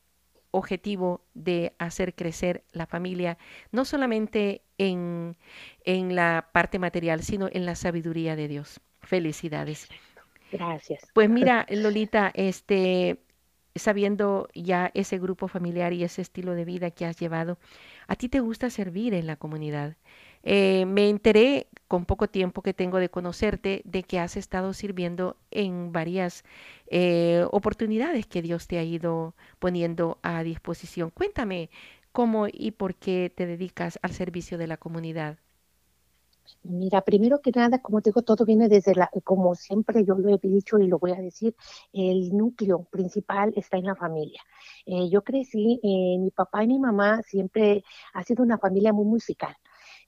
objetivo de hacer crecer la familia, no solamente en, en la parte material, sino en la sabiduría de Dios. Felicidades. Gracias. Pues mira, Lolita, este, sabiendo ya ese grupo familiar y ese estilo de vida que has llevado, a ti te gusta servir en la comunidad. Eh, me enteré con poco tiempo que tengo de conocerte de que has estado sirviendo en varias eh, oportunidades que Dios te ha ido poniendo a disposición. Cuéntame cómo y por qué te dedicas al servicio de la comunidad. Mira, primero que nada, como te digo, todo viene desde la, como siempre yo lo he dicho y lo voy a decir, el núcleo principal está en la familia. Eh, yo crecí, mi papá y mi mamá siempre ha sido una familia muy musical.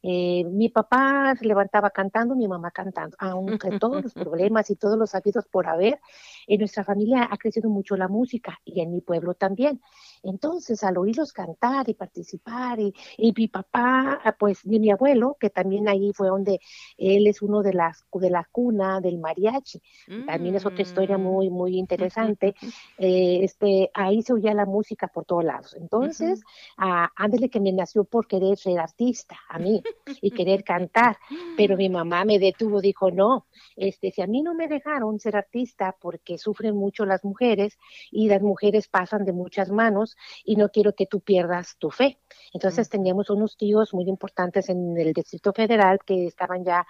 Eh, mi papá se levantaba cantando, mi mamá cantando, aunque todos los problemas y todos los habidos por haber, en nuestra familia ha crecido mucho la música y en mi pueblo también. Entonces, al oírlos cantar y participar, y, mi papá, ah, pues, y mi abuelo, que también ahí fue donde él es uno de las de la cuna del mariachi, también es otra historia mm. muy, muy interesante. Eh, este, ahí se oía la música por todos lados. Entonces, uh, que me nació por querer ser artista, a mí, y querer cantar, pero mi mamá me detuvo, dijo, no, este, si a mí no me dejaron ser artista porque sufren mucho las mujeres y las mujeres pasan de muchas manos y no quiero que tú pierdas tu fe. Entonces teníamos unos tíos muy importantes en el Distrito Federal que estaban ya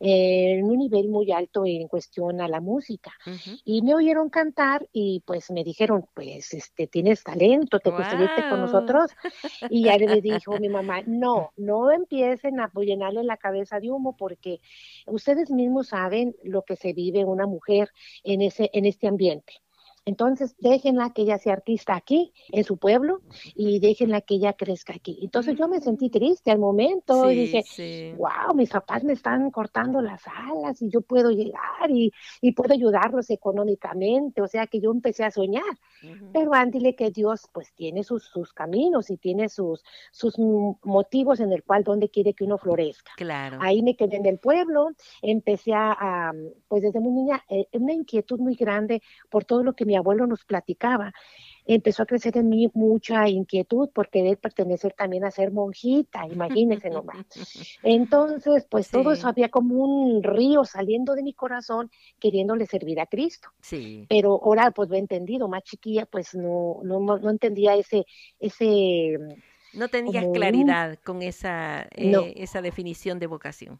en un nivel muy alto en cuestión a la música. Y me oyeron cantar y pues me dijeron, pues este tienes talento, te irte con nosotros y ya le dijo mi mamá, no, no empiecen a llenarle la cabeza de humo porque ustedes mismos saben lo que se vive una mujer en ese en este ambiente. Entonces, déjenla que ella sea artista aquí, en su pueblo, y déjenla que ella crezca aquí. Entonces, yo me sentí triste al momento y dije, wow, mis papás me están cortando las alas y yo puedo llegar y, y puedo ayudarlos económicamente. O sea, que yo empecé a soñar. Pero ándile que Dios, pues, tiene sus, sus caminos y tiene sus, sus motivos en el cual, donde quiere que uno florezca. Claro. Ahí me quedé en el pueblo, empecé a, pues, desde muy niña, eh, una inquietud muy grande por todo lo que me abuelo nos platicaba, empezó a crecer en mí mucha inquietud por querer pertenecer también a ser monjita, imagínense nomás. Entonces, pues todo eso había como un río saliendo de mi corazón queriéndole servir a Cristo. Sí. Pero ahora pues lo he entendido, más chiquilla pues no, no, no entendía ese, ese no tenías claridad con esa, eh, esa definición de vocación.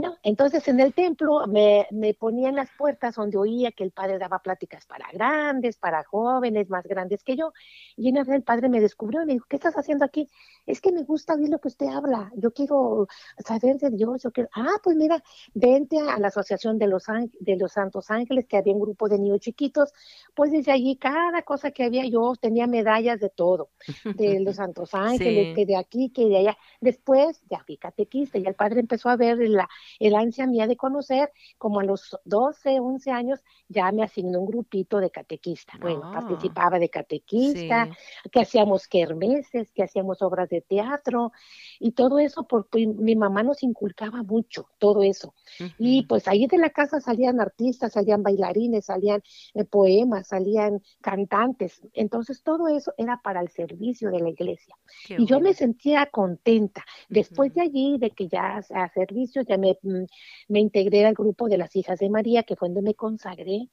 No, entonces en el templo me, me ponían las puertas donde oía que el padre daba pláticas para grandes, para jóvenes, más grandes que yo. Y en el padre me descubrió y me dijo, ¿qué estás haciendo aquí? Es que me gusta oír lo que usted habla. Yo quiero saber de Dios. Yo quiero... Ah, pues mira, vente a la Asociación de los, de los Santos Ángeles, que había un grupo de niños chiquitos. Pues desde allí, cada cosa que había, yo tenía medallas de todo, de los Santos Ángeles que de aquí, que de allá. Después ya fui catequista y el padre empezó a ver la, el ansia mía de conocer, como a los 12, 11 años, ya me asignó un grupito de catequista. Bueno, ah. participaba de catequista, que hacíamos kermeses, que hacíamos obras de teatro y todo eso porque mi mamá nos inculcaba mucho, todo eso. Y pues ahí de la casa salían artistas, salían bailarines, salían eh, poemas, salían cantantes. Entonces todo eso era para el servicio de la iglesia. y yo me sentía contenta. Después de allí, de que ya a servicios, ya me, mm, me integré al grupo de las hijas de María, que fue donde me consagré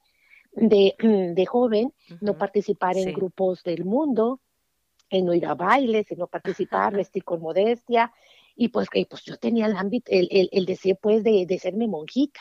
de, de joven, no participar en grupos del mundo, en no ir a bailes, en no participar, vestir con modestia. Y pues, que pues yo tenía el ámbito, el, el, deseo pues de, de serme monjita.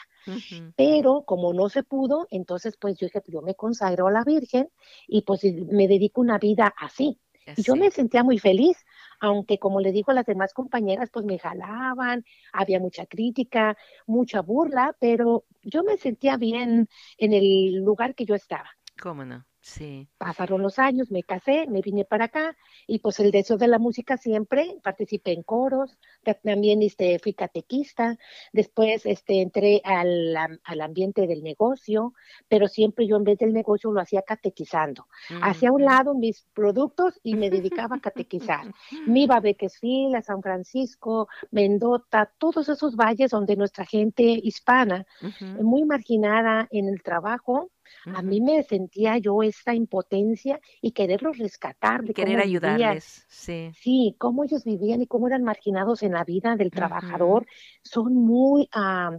Pero como no se pudo, entonces pues yo dije, yo me consagro a la Virgen y pues me dedico una vida así. Y yo me sentía muy feliz aunque como le digo a las demás compañeras, pues me jalaban, había mucha crítica, mucha burla, pero yo me sentía bien en el lugar que yo estaba. ¿Cómo no? Sí. Pasaron los años, me casé, me vine para acá y pues el deseo de la música siempre, participé en coros, también este, fui catequista, después este, entré al, al ambiente del negocio, pero siempre yo en vez del negocio lo hacía catequizando. Hacía a un lado mis productos y me dedicaba a catequizar. Me iba a Bequesville, a San Francisco, Mendota, todos esos valles donde nuestra gente hispana, muy marginada en el trabajo, a mí me sentía yo esa impotencia y quererlos rescatar. De Querer ayudarles, sí. Sí, cómo ellos vivían y cómo eran marginados en la vida del trabajador, son muy ah,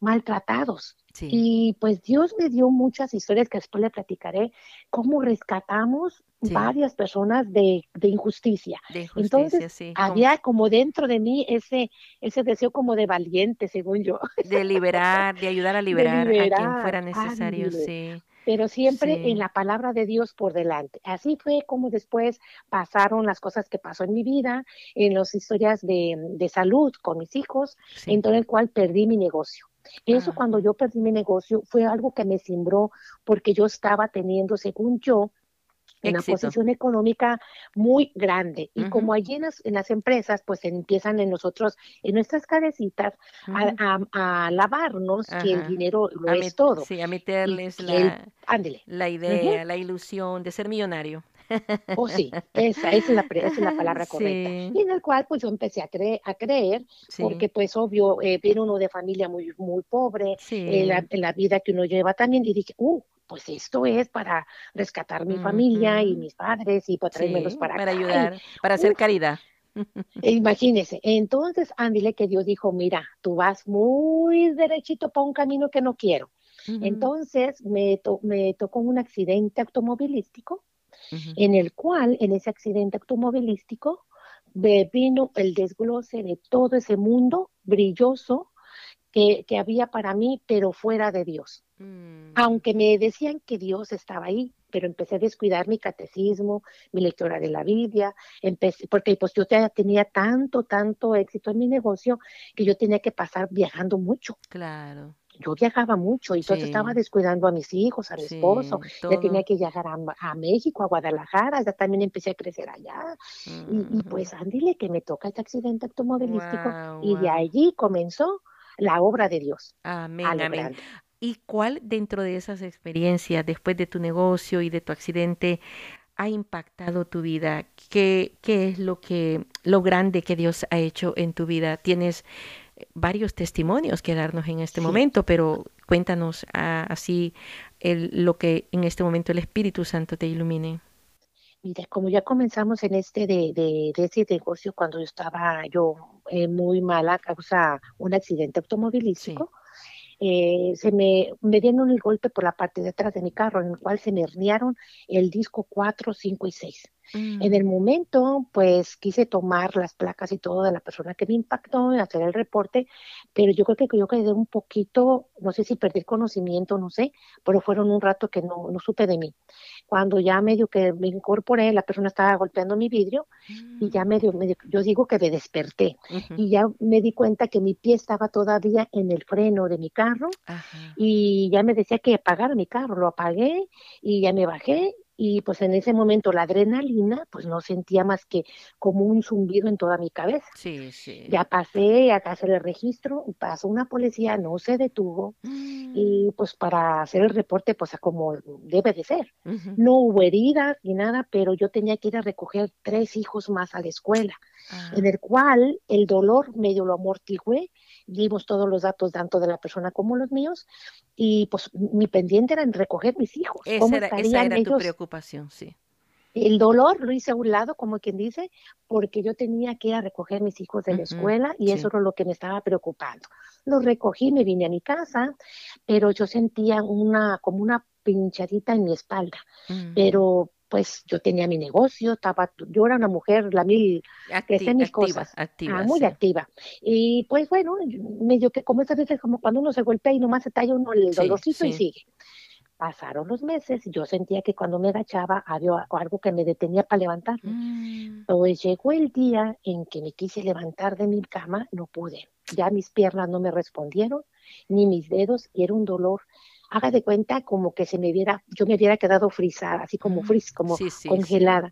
maltratados. Y pues Dios me dio muchas historias que después le platicaré, cómo rescatamos varias personas de, de injusticia. Entonces, había como dentro de mí ese, ese deseo como de valiente, según yo. De liberar, de ayudar a liberar, a quien fuera necesario, sí pero siempre en la palabra de Dios por delante. Así fue como después pasaron las cosas que pasó en mi vida, en las historias de, de salud con mis hijos, en todo el cual perdí mi negocio. Eso cuando yo perdí mi negocio fue algo que me cimbró porque yo estaba teniendo, según yo, una posición económica muy grande. Y como allí en las, empresas, pues empiezan en nosotros, en nuestras cabecitas, a, lavarnos que el dinero lo es todo. Sí, a meterles la, la idea, la ilusión de ser millonario. Oh, sí, esa, es, la, es la palabra correcta. Y en el cual pues yo empecé a, creer, a creer, porque pues obvio, eh, viene uno de familia muy, muy pobre, en, la, en, la, vida que uno lleva también, y dije, uh, pues esto es para rescatar mi familia y mis padres y para traérmelos para Para ayudar, para hacer caridad. Imagínese, entonces Ándile que Dios dijo, mira, tú vas muy derechito para un camino que no quiero. Entonces me, me tocó un accidente automovilístico en el cual, en ese accidente automovilístico, vino el desglose de todo ese mundo brilloso que, que había para mí, pero fuera de Dios. Mm. Aunque me decían que Dios estaba ahí, pero empecé a descuidar mi catecismo, mi lectura de la Biblia, empecé, porque pues yo tenía tanto, tanto éxito en mi negocio que yo tenía que pasar viajando mucho. Claro yo viajaba mucho y entonces estaba descuidando a mis hijos, a mi esposo, ya tenía que viajar a, México, a Guadalajara, ya también empecé a crecer allá. y, pues ándile que me toca este accidente automovilístico y de allí comenzó la obra de Dios. Amén, amén. ¿Y cuál dentro de esas experiencias, después de tu negocio y de tu accidente, ha impactado tu vida? ¿Qué, qué es lo que, lo grande que Dios ha hecho en tu vida? Tienes varios testimonios que darnos en este momento, pero cuéntanos ah, así el, lo que en este momento el Espíritu Santo te ilumine. Mira, como ya comenzamos en este de, de, de ese negocio cuando yo estaba yo eh, muy mala a causa un accidente automovilístico, eh, se me, me dieron el golpe por la parte de atrás de mi carro, en el cual se me herniaron el disco 4, 5 y 6. En mm. el momento, pues quise tomar las placas y todo de la persona que me impactó, hacer el reporte, pero yo creo que yo quedé un poquito, no sé si perdí el conocimiento, no sé, pero fueron un rato que no, no supe de mí. Cuando ya medio que me incorporé, la persona estaba golpeando mi vidrio y ya mm. medio, medio yo digo que me desperté y ya me di cuenta que mi pie estaba todavía en el freno de mi carro y ya me decía que apagara mi carro, lo apagué y ya me bajé y pues en ese momento la adrenalina, pues no sentía más que como un zumbido en toda mi cabeza. Sí, sí. Ya pasé a hacer el registro, pasó una policía, no se detuvo mm. y pues para hacer el reporte, pues como debe de ser. No hubo heridas ni nada, pero yo tenía que ir a recoger tres hijos más a la escuela, en ah. el cual el dolor medio lo amortigué dimos todos los datos tanto de la persona como los míos y pues mi pendiente era en recoger mis hijos. Esa era, esa era tu preocupación, sí. El dolor lo hice a un lado, como quien dice, porque yo tenía que ir a recoger mis hijos de la escuela y eso era lo que me estaba preocupando. Los recogí, me vine a mi casa, pero yo sentía una como una pinchadita en mi espalda, pero pues yo tenía mi negocio, estaba, yo era una mujer, la mil, que hacía mis cosas, activa, ah, muy activa. Y pues bueno, medio que como estas veces, como cuando uno se golpea y nomás se talla uno el dolorcito y sigue. Pasaron los meses, yo sentía que cuando me agachaba había algo que me detenía para levantarme. Mm. Pues llegó el día en que me quise levantar de mi cama, no pude. Ya mis piernas no me respondieron, ni mis dedos, y era un dolor haga de cuenta como que se me viera, yo me hubiera quedado frisada, así como fris, como congelada.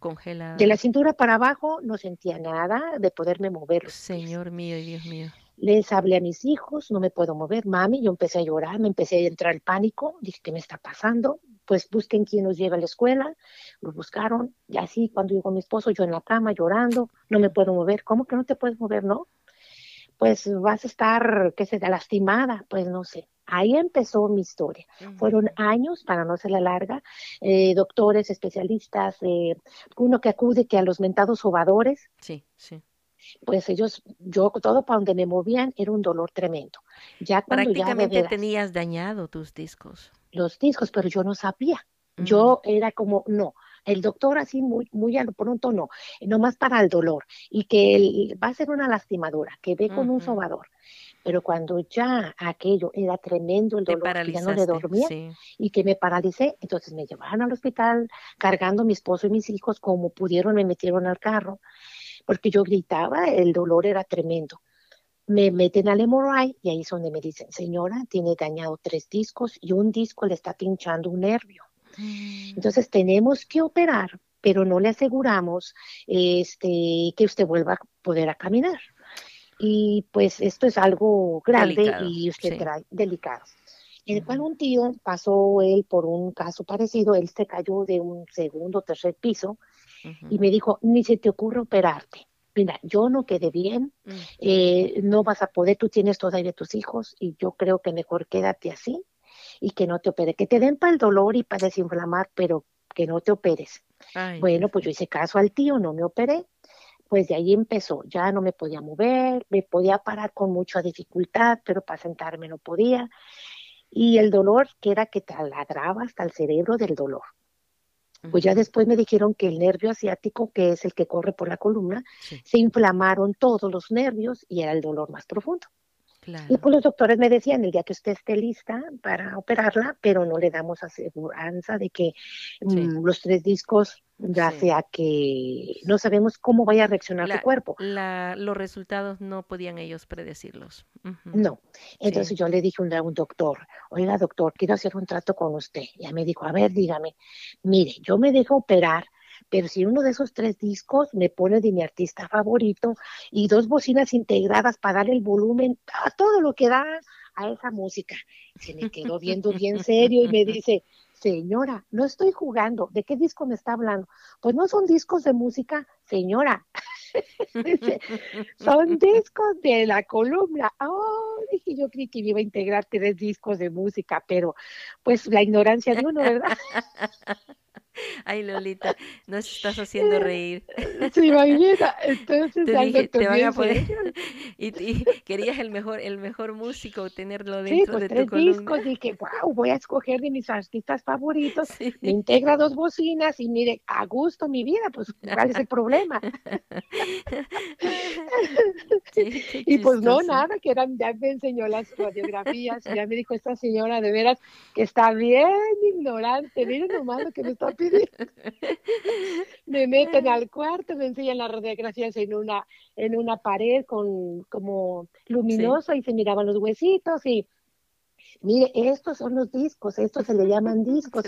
De la cintura para abajo no sentía nada de poderme mover. Señor mío y Dios mío. Les hablé a mis hijos, no me puedo mover, mami, yo empecé a llorar, me empecé a entrar el pánico, dije, ¿qué me está pasando? Pues busquen quién nos lleva a la escuela, lo buscaron, y así cuando llegó mi esposo, yo en la cama llorando, no me puedo mover, ¿cómo que no te puedes mover, no? Pues vas a estar, qué sé, lastimada, pues no sé Ahí empezó mi historia. Fueron años, para no ser la larga, eh, doctores, especialistas, eh, uno que acude que a los mentados ovadores. Sí, sí. Pues ellos, yo todo para donde me movían era un dolor tremendo. Ya Prácticamente tenías dañado tus discos. Los discos, pero yo no sabía. Yo era como, no, el doctor así muy, muy a lo pronto no, nomás para el dolor y que va a ser una lastimadura, que ve con un sobador. Pero cuando ya aquello era tremendo el dolor, que ya no le dormía y que me paralicé, entonces me llevaron al hospital cargando a mi esposo y mis hijos como pudieron, me metieron al carro, porque yo gritaba, el dolor era tremendo. Me meten al MRI y ahí es donde me dicen, señora, tiene dañado tres discos y un disco le está pinchando un nervio. Mm. Entonces tenemos que operar, pero no le aseguramos este, que usted vuelva a poder a caminar. Y pues esto es algo grande y usted trae delicado. En el cual un tío pasó él por un caso parecido, él se cayó de un segundo o tercer piso y me dijo, ni se te ocurre operarte. Mira, yo no quedé bien, eh, no vas a poder, tú tienes todavía tus hijos y yo creo que mejor quédate así y que no te opere, que te den para el dolor y para desinflamar, pero que no te operes. bueno, pues yo hice caso al tío, no me operé pues de ahí empezó, ya no me podía mover, me podía parar con mucha dificultad, pero para sentarme no podía. Y el dolor, que era que taladraba hasta el cerebro del dolor. Pues ya después me dijeron que el nervio asiático, que es el que corre por la columna, se inflamaron todos los nervios y era el dolor más profundo. Y pues los doctores me decían, el día que usted esté lista para operarla, pero no le damos aseguranza de que mm, los tres discos, ya sea que no sabemos cómo vaya a reaccionar su cuerpo. los resultados no podían ellos predecirlos. No. Entonces yo le dije a un, doctor, oiga doctor, quiero hacer un trato con usted. Y me dijo, a ver, dígame, mire, yo me dejo operar pero si uno de esos tres discos me pone de mi artista favorito y dos bocinas integradas para dar el volumen a todo lo que da a esa música. Se me quedó viendo bien serio y me dice, señora, no estoy jugando, ¿de qué disco me está hablando? Pues no son discos de música, señora. son discos de la columna. Oh, dije, yo creí que iba a integrar tres discos de música, pero pues la ignorancia de uno, ¿verdad? Ay, Lolita, nos estás haciendo reír. Sí, imagina. Entonces, te te van a poner... y, querías el mejor, el mejor músico, tenerlo dentro pues de tres tu columna. discos, dije, wow, voy a escoger de mis artistas favoritos. Me integra dos bocinas y mire, a gusto mi vida, pues, ¿cuál es el problema? y pues no, nada, que eran, ya me enseñó las radiografías, ya me dijo esta señora de veras que está bien ignorante, miren nomás lo que me está pidiendo me meten al cuarto, me enseñan las radiografías en una, en una pared con como luminoso y se miraban los huesitos y mire, estos son los discos, estos se le llaman discos.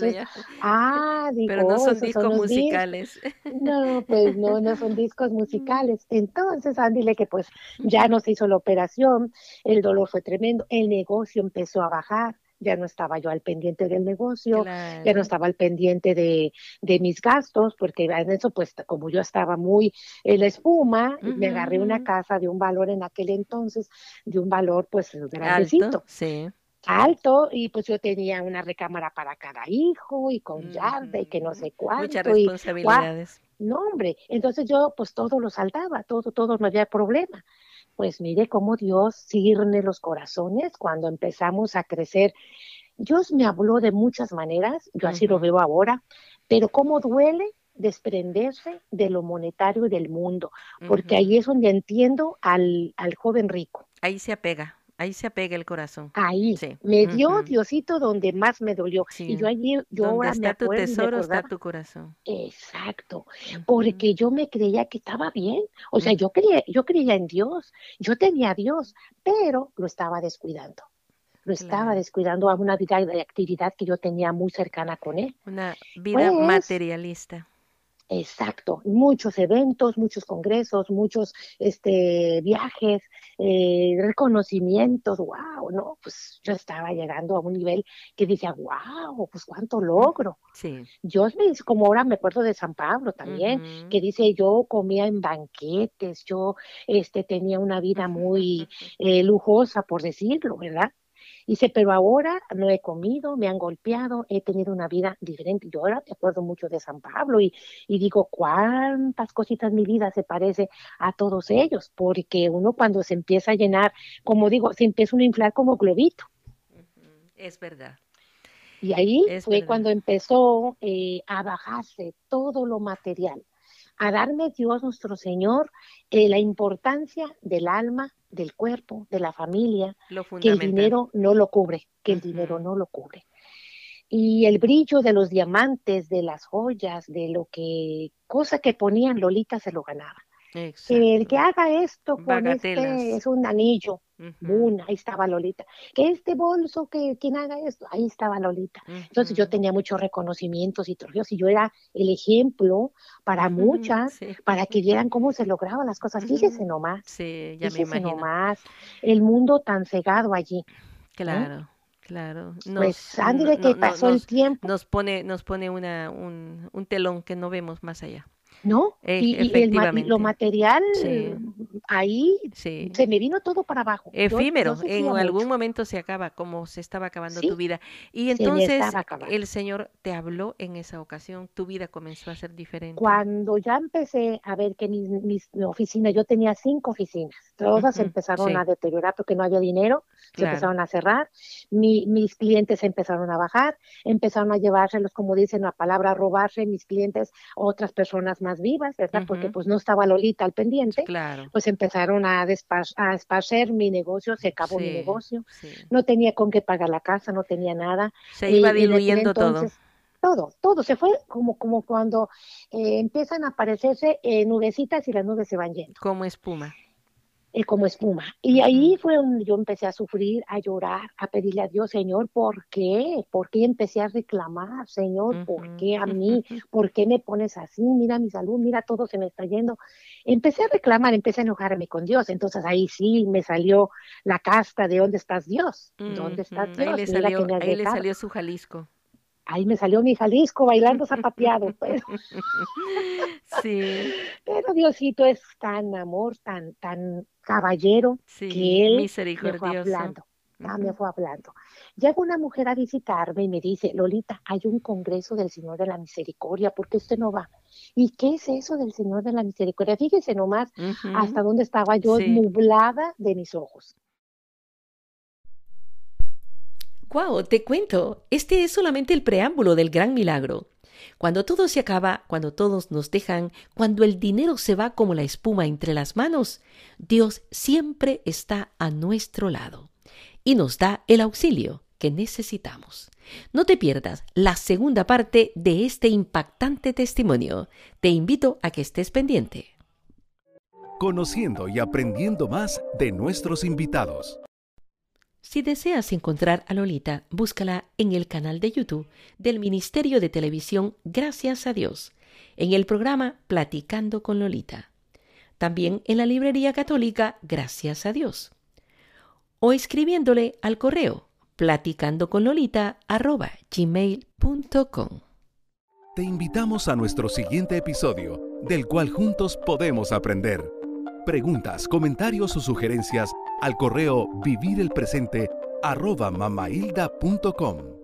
Ah, digo, Pero no son discos musicales. No, pues no, no son discos musicales. Entonces, Ándile que pues ya no se hizo la operación, el dolor fue tremendo, el negocio empezó a bajar ya no estaba yo al pendiente del negocio, ya no estaba al pendiente de, de, mis gastos, porque en eso, pues como yo estaba muy en la espuma, me agarré una casa de un valor en aquel entonces, de un valor pues grandecito. Alto, sí. Alto, y pues yo tenía una recámara para cada hijo, y con yarda, y que no sé cuánto. Muchas responsabilidades. no, hombre, entonces yo pues todo lo saltaba, todo, todo, no había problema pues mire cómo Dios cirne los corazones cuando empezamos a crecer. Dios me habló de muchas maneras, yo así lo veo ahora, pero cómo duele desprenderse de lo monetario y del mundo, porque ahí es donde entiendo al, al joven rico. Ahí se apega. Ahí se apega el corazón. Ahí. Me dio Diosito donde más me dolió. Y yo allí, yo donde ahora está me tu tesoro, está tu corazón. Exacto. Porque yo me creía que estaba bien. O sea, yo creía, yo creía en Dios. Yo tenía a Dios, pero lo estaba descuidando. Lo estaba descuidando a una vida de actividad que yo tenía muy cercana con él. Una vida pues, materialista. Exacto, muchos eventos, muchos congresos, muchos este, viajes, eh, reconocimientos, wow, no, pues yo estaba llegando a un nivel que decía, wow, pues cuánto logro. Sí. Dice, como ahora me acuerdo de San Pablo también, que dice, yo comía en banquetes, yo este, tenía una vida muy eh, lujosa, por decirlo, ¿verdad? Dice, pero ahora no he comido, me han golpeado, he tenido una vida diferente. Yo ahora me acuerdo mucho de San Pablo y, digo, cuántas cositas mi vida se parece a todos ellos, porque uno cuando se empieza a llenar, como digo, se empieza a inflar como globito. Es verdad. Y ahí fue cuando empezó eh, a bajarse todo lo material, a darme Dios nuestro Señor eh, la importancia del alma, del cuerpo, de la familia, que el dinero no lo cubre, que el dinero no lo cubre. Y el brillo de los diamantes, de las joyas, de lo que, cosa que ponían Lolita se lo ganaba. El que haga esto con este es un anillo. ahí estaba Lolita. Que este bolso, que quien haga esto, ahí estaba Lolita. Entonces yo tenía muchos reconocimientos y trofeos y yo era el ejemplo para muchas, para que vieran cómo se lograban las cosas. Fíjese nomás. Sí, ya Fíjese me imagino. nomás. El mundo tan cegado allí. Claro. Claro. pues Andy, de que pasó el tiempo. Nos pone, nos pone una, un, un telón que no vemos más allá. ¿No? E y, el, lo material, ahí se me vino todo para abajo. Efímero, en algún momento se acaba, como se estaba acabando tu vida. Y entonces el Señor te habló en esa ocasión, tu vida comenzó a ser diferente. Cuando ya empecé a ver que mi, oficina, yo tenía cinco oficinas, todas empezaron a deteriorar porque no había dinero, se empezaron a cerrar, mis clientes empezaron a bajar, empezaron a llevárselos, como dicen la palabra, a robarse mis clientes, otras personas más vivas, ¿verdad? Porque pues no estaba Lolita al pendiente. Claro. Pues empezaron a, a esparcer mi negocio, se acabó mi negocio. No tenía con qué pagar la casa, no tenía nada. Se iba diluyendo todo todo, todo se fue como, como cuando eh, empiezan a aparecerse eh, nubecitas y las nubes se van yendo. Como espuma. Eh, como espuma. Y ahí fue donde yo empecé a sufrir, a llorar, a pedirle a Dios, Señor, ¿por qué? ¿Por qué empecé a reclamar, Señor? ¿Por qué a mí? ¿Por qué me pones así? Mira mi salud, mira todo se me está yendo. Empecé a reclamar, empecé a enojarme con Dios. Entonces ahí sí me salió la casta de ¿dónde estás Dios? ¿Dónde estás Dios? Ahí le salió, ahí le salió su Jalisco ahí me salió mi Jalisco bailando zapateado, pero sí. Pero Diosito es tan amor, tan tan caballero que él me fue hablando. Ah, me fue hablando. Llega una mujer a visitarme y me dice, Lolita, hay un congreso del Señor de la Misericordia, ¿por qué usted no va? ¿Y qué es eso del Señor de la Misericordia? Fíjese nomás hasta dónde estaba yo nublada de mis ojos. Guau, te cuento, este es solamente el preámbulo del gran milagro. Cuando todo se acaba, cuando todos nos dejan, cuando el dinero se va como la espuma entre las manos, Dios siempre está a nuestro lado y nos da el auxilio que necesitamos. No te pierdas la segunda parte de este impactante testimonio. Te invito a que estés pendiente. Conociendo y aprendiendo más de nuestros invitados. Si deseas encontrar a Lolita, búscala en el canal de YouTube del Ministerio de Televisión Gracias a Dios, en el programa Platicando con Lolita. También en la librería católica Gracias a Dios. O escribiéndole al correo platicando con gmail.com. Te invitamos a nuestro siguiente episodio, del cual juntos podemos aprender. Preguntas, comentarios o sugerencias al correo vivirelpresente arroba mamailda.com.